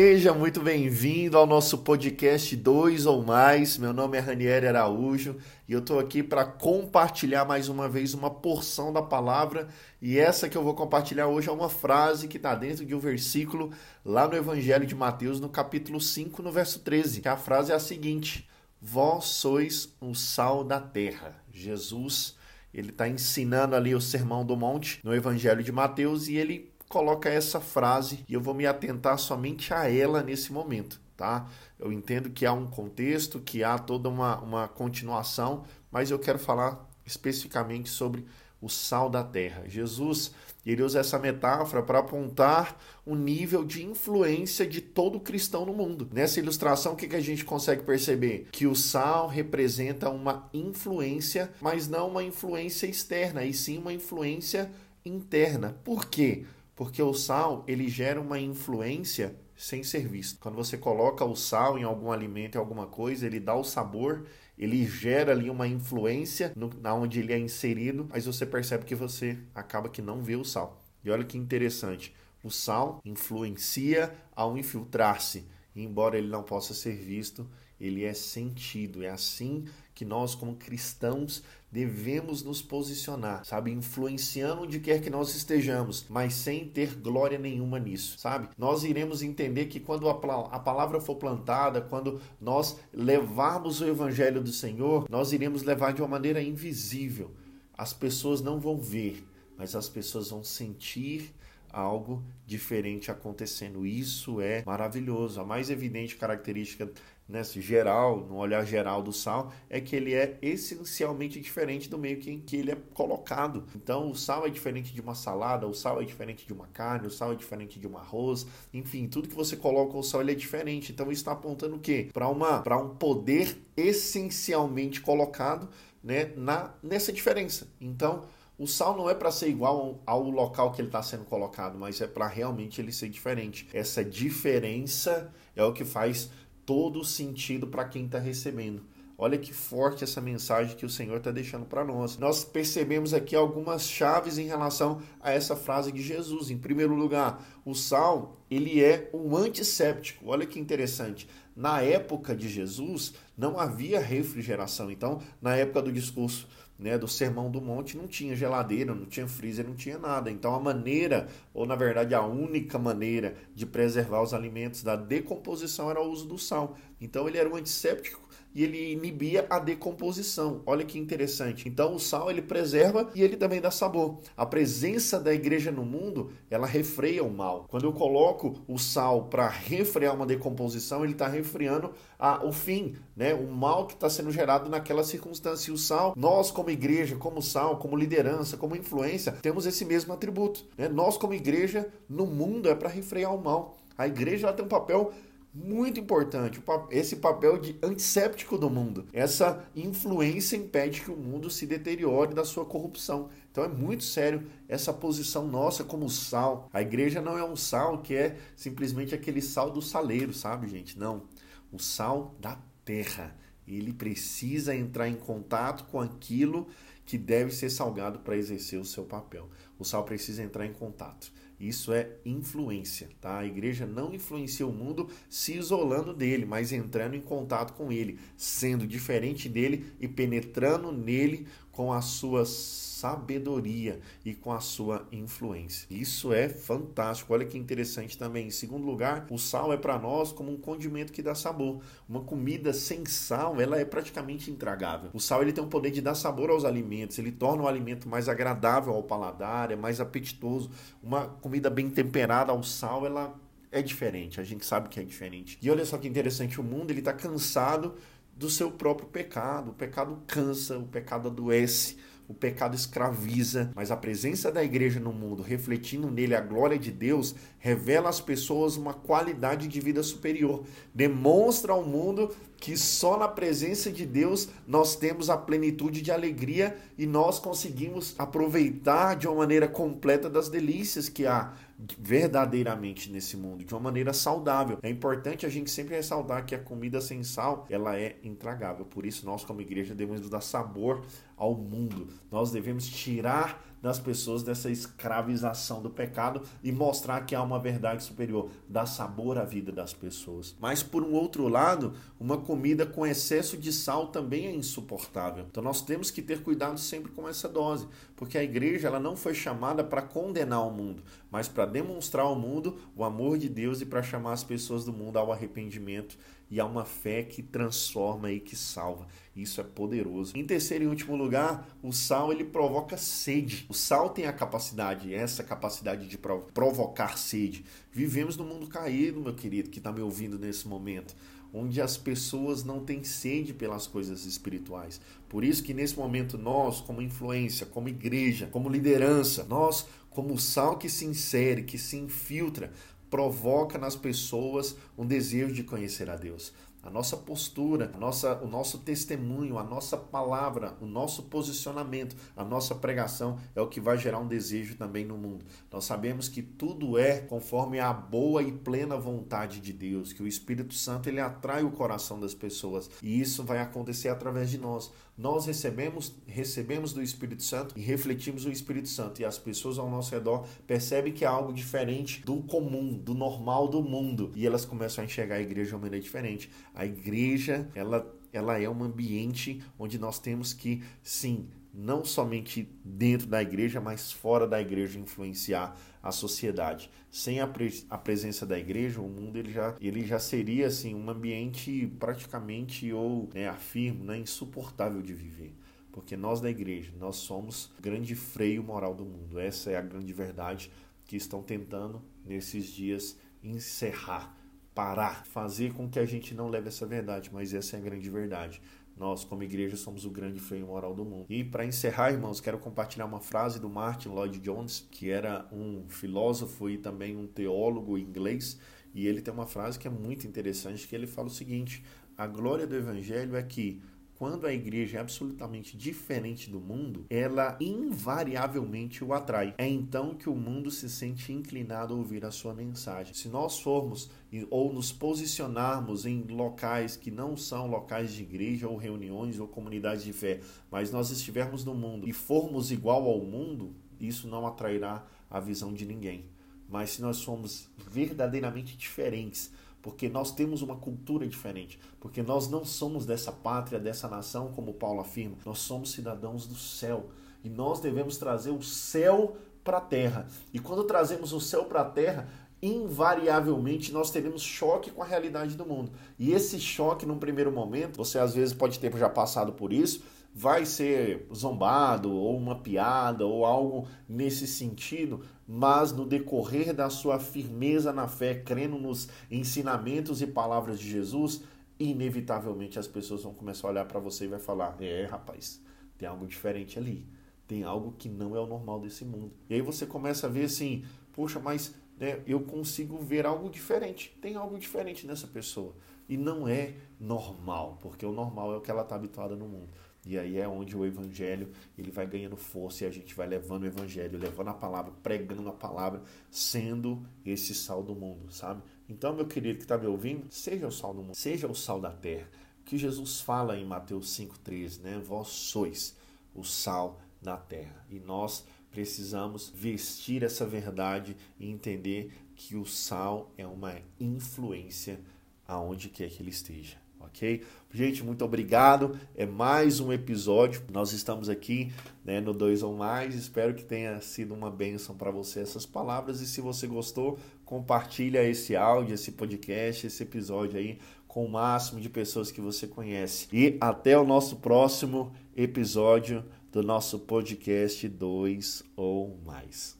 Seja muito bem-vindo ao nosso podcast Dois ou Mais. Meu nome é Ranieri Araújo e eu estou aqui para compartilhar mais uma vez uma porção da palavra. E essa que eu vou compartilhar hoje é uma frase que está dentro de um versículo lá no Evangelho de Mateus, no capítulo 5, no verso 13. Que a frase é a seguinte: Vós sois o sal da terra. Jesus, ele está ensinando ali o Sermão do Monte no Evangelho de Mateus e ele coloca essa frase e eu vou me atentar somente a ela nesse momento, tá? Eu entendo que há um contexto, que há toda uma, uma continuação, mas eu quero falar especificamente sobre o sal da terra. Jesus, ele usa essa metáfora para apontar o nível de influência de todo cristão no mundo. Nessa ilustração, o que, que a gente consegue perceber? Que o sal representa uma influência, mas não uma influência externa, e sim uma influência interna. Por quê? Porque o sal ele gera uma influência sem ser visto. Quando você coloca o sal em algum alimento, em alguma coisa, ele dá o sabor, ele gera ali uma influência no, na onde ele é inserido, mas você percebe que você acaba que não vê o sal. E olha que interessante, o sal influencia ao infiltrar-se, embora ele não possa ser visto, ele é sentido. É assim que nós, como cristãos, devemos nos posicionar, sabe? Influenciando onde quer que nós estejamos, mas sem ter glória nenhuma nisso, sabe? Nós iremos entender que quando a, palavra for plantada, quando nós levarmos o evangelho do Senhor, nós iremos levar de uma maneira invisível. As pessoas não vão ver, mas as pessoas vão sentir algo diferente acontecendo. Isso é maravilhoso. A mais evidente característica né, geral, no olhar geral do sal, é que ele é essencialmente diferente do meio em que ele é colocado. Então, o sal é diferente de uma salada, o sal é diferente de uma carne, o sal é diferente de um arroz, enfim, tudo que você coloca o sal ele é diferente. Então, está apontando o quê? Para uma para um poder essencialmente colocado, né, na nessa diferença. Então, o sal não é para ser igual ao local que ele está sendo colocado, mas é para realmente ele ser diferente. Essa diferença é o que faz todo sentido para quem está recebendo. Olha que forte essa mensagem que o Senhor está deixando para nós. Nós percebemos aqui algumas chaves em relação a essa frase de Jesus. Em primeiro lugar, o sal ele é um antisséptico. Olha que interessante. Na época de Jesus não havia refrigeração. Então, na época do discurso né, do Sermão do Monte não tinha geladeira, não tinha freezer, não tinha nada. Então a maneira, ou na verdade a única maneira de preservar os alimentos da decomposição era o uso do sal. Então ele era um antisséptico e ele inibia a decomposição. Olha que interessante. Então o sal ele preserva e ele também dá sabor. A presença da igreja no mundo, ela refreia o mal. Quando eu coloco o sal para refrear uma decomposição, ele está refreando a, o fim, né? O mal que está sendo gerado naquela circunstância. E o sal, nós como igreja, como sal, como liderança, como influência, temos esse mesmo atributo. Né? Nós como igreja no mundo é para refrear o mal. A igreja ela tem um papel muito importante, esse papel de antisséptico do mundo. Essa influência impede que o mundo se deteriore da sua corrupção. Então é muito sério essa posição nossa como sal. A igreja não é um sal que é simplesmente aquele sal do saleiro, sabe, gente? Não. O sal da terra. Ele precisa entrar em contato com aquilo que deve ser salgado para exercer o seu papel. O sal precisa entrar em contato. Isso é influência, tá? A igreja não influencia o mundo se isolando dele, mas entrando em contato com ele, sendo diferente dele e penetrando nele com as suas sabedoria e com a sua influência. Isso é fantástico. Olha que interessante também. Em segundo lugar, o sal é para nós como um condimento que dá sabor. Uma comida sem sal, ela é praticamente intragável. O sal ele tem o poder de dar sabor aos alimentos, ele torna o alimento mais agradável ao paladar, é mais apetitoso. Uma comida bem temperada ao sal, ela é diferente. A gente sabe que é diferente. E olha só que interessante, o mundo ele está cansado do seu próprio pecado. O pecado cansa, o pecado adoece o pecado escraviza, mas a presença da igreja no mundo, refletindo nele a glória de Deus, revela às pessoas uma qualidade de vida superior. Demonstra ao mundo que só na presença de Deus nós temos a plenitude de alegria e nós conseguimos aproveitar de uma maneira completa das delícias que há verdadeiramente nesse mundo, de uma maneira saudável. É importante a gente sempre ressaltar que a comida sem sal, ela é intragável. Por isso nós como igreja devemos dar sabor ao mundo. Nós devemos tirar das pessoas dessa escravização do pecado e mostrar que há uma verdade superior, dar sabor à vida das pessoas. Mas por um outro lado, uma comida com excesso de sal também é insuportável. Então nós temos que ter cuidado sempre com essa dose, porque a igreja ela não foi chamada para condenar o mundo, mas para demonstrar ao mundo o amor de Deus e para chamar as pessoas do mundo ao arrependimento e a uma fé que transforma e que salva. Isso é poderoso. Em terceiro e último lugar, o sal ele provoca sede. O sal tem a capacidade, essa capacidade de provocar sede. Vivemos no mundo caído, meu querido, que está me ouvindo nesse momento onde as pessoas não têm sede pelas coisas espirituais. Por isso que nesse momento nós, como influência, como igreja, como liderança, nós, como sal que se insere, que se infiltra, provoca nas pessoas um desejo de conhecer a Deus. A nossa postura, a nossa, o nosso testemunho, a nossa palavra, o nosso posicionamento, a nossa pregação é o que vai gerar um desejo também no mundo. Nós sabemos que tudo é conforme a boa e plena vontade de Deus, que o Espírito Santo ele atrai o coração das pessoas e isso vai acontecer através de nós. Nós recebemos, recebemos do Espírito Santo e refletimos o Espírito Santo e as pessoas ao nosso redor percebem que é algo diferente do comum, do normal do mundo e elas começam a enxergar a igreja de uma maneira diferente. A igreja, ela, ela é um ambiente onde nós temos que, sim, não somente dentro da igreja, mas fora da igreja influenciar a sociedade. Sem a, a presença da igreja, o mundo ele já, ele já seria assim um ambiente praticamente ou né, afirmo, né, insuportável de viver. Porque nós da igreja, nós somos grande freio moral do mundo. Essa é a grande verdade que estão tentando nesses dias encerrar parar, fazer com que a gente não leve essa verdade, mas essa é a grande verdade. Nós, como igreja, somos o grande freio moral do mundo. E para encerrar, irmãos, quero compartilhar uma frase do Martin Lloyd Jones, que era um filósofo e também um teólogo inglês, e ele tem uma frase que é muito interessante, que ele fala o seguinte: a glória do evangelho é que quando a igreja é absolutamente diferente do mundo, ela invariavelmente o atrai. É então que o mundo se sente inclinado a ouvir a sua mensagem. Se nós formos ou nos posicionarmos em locais que não são locais de igreja ou reuniões ou comunidades de fé, mas nós estivermos no mundo e formos igual ao mundo, isso não atrairá a visão de ninguém. Mas se nós somos verdadeiramente diferentes, porque nós temos uma cultura diferente, porque nós não somos dessa pátria, dessa nação, como Paulo afirma, nós somos cidadãos do céu e nós devemos trazer o céu para a terra. E quando trazemos o céu para a terra, invariavelmente nós teremos choque com a realidade do mundo. E esse choque, num primeiro momento, você às vezes pode ter já passado por isso, vai ser zombado ou uma piada ou algo nesse sentido, mas no decorrer da sua firmeza na fé, crendo nos ensinamentos e palavras de Jesus, inevitavelmente as pessoas vão começar a olhar para você e vai falar: "É, rapaz, tem algo diferente ali. Tem algo que não é o normal desse mundo". E aí você começa a ver assim: "Poxa, mas né, eu consigo ver algo diferente. Tem algo diferente nessa pessoa. E não é normal, porque o normal é o que ela está habituada no mundo. E aí é onde o evangelho ele vai ganhando força e a gente vai levando o evangelho, levando a palavra, pregando a palavra, sendo esse sal do mundo, sabe? Então, meu querido que está me ouvindo, seja o sal do mundo, seja o sal da terra. Que Jesus fala em Mateus 5,13, né? Vós sois o sal da terra. E nós precisamos vestir essa verdade e entender que o sal é uma influência aonde quer que ele esteja ok? Gente, muito obrigado. É mais um episódio. Nós estamos aqui né, no Dois ou Mais. Espero que tenha sido uma bênção para você essas palavras. E se você gostou, compartilha esse áudio, esse podcast, esse episódio aí com o máximo de pessoas que você conhece. E até o nosso próximo episódio do nosso podcast Dois ou Mais.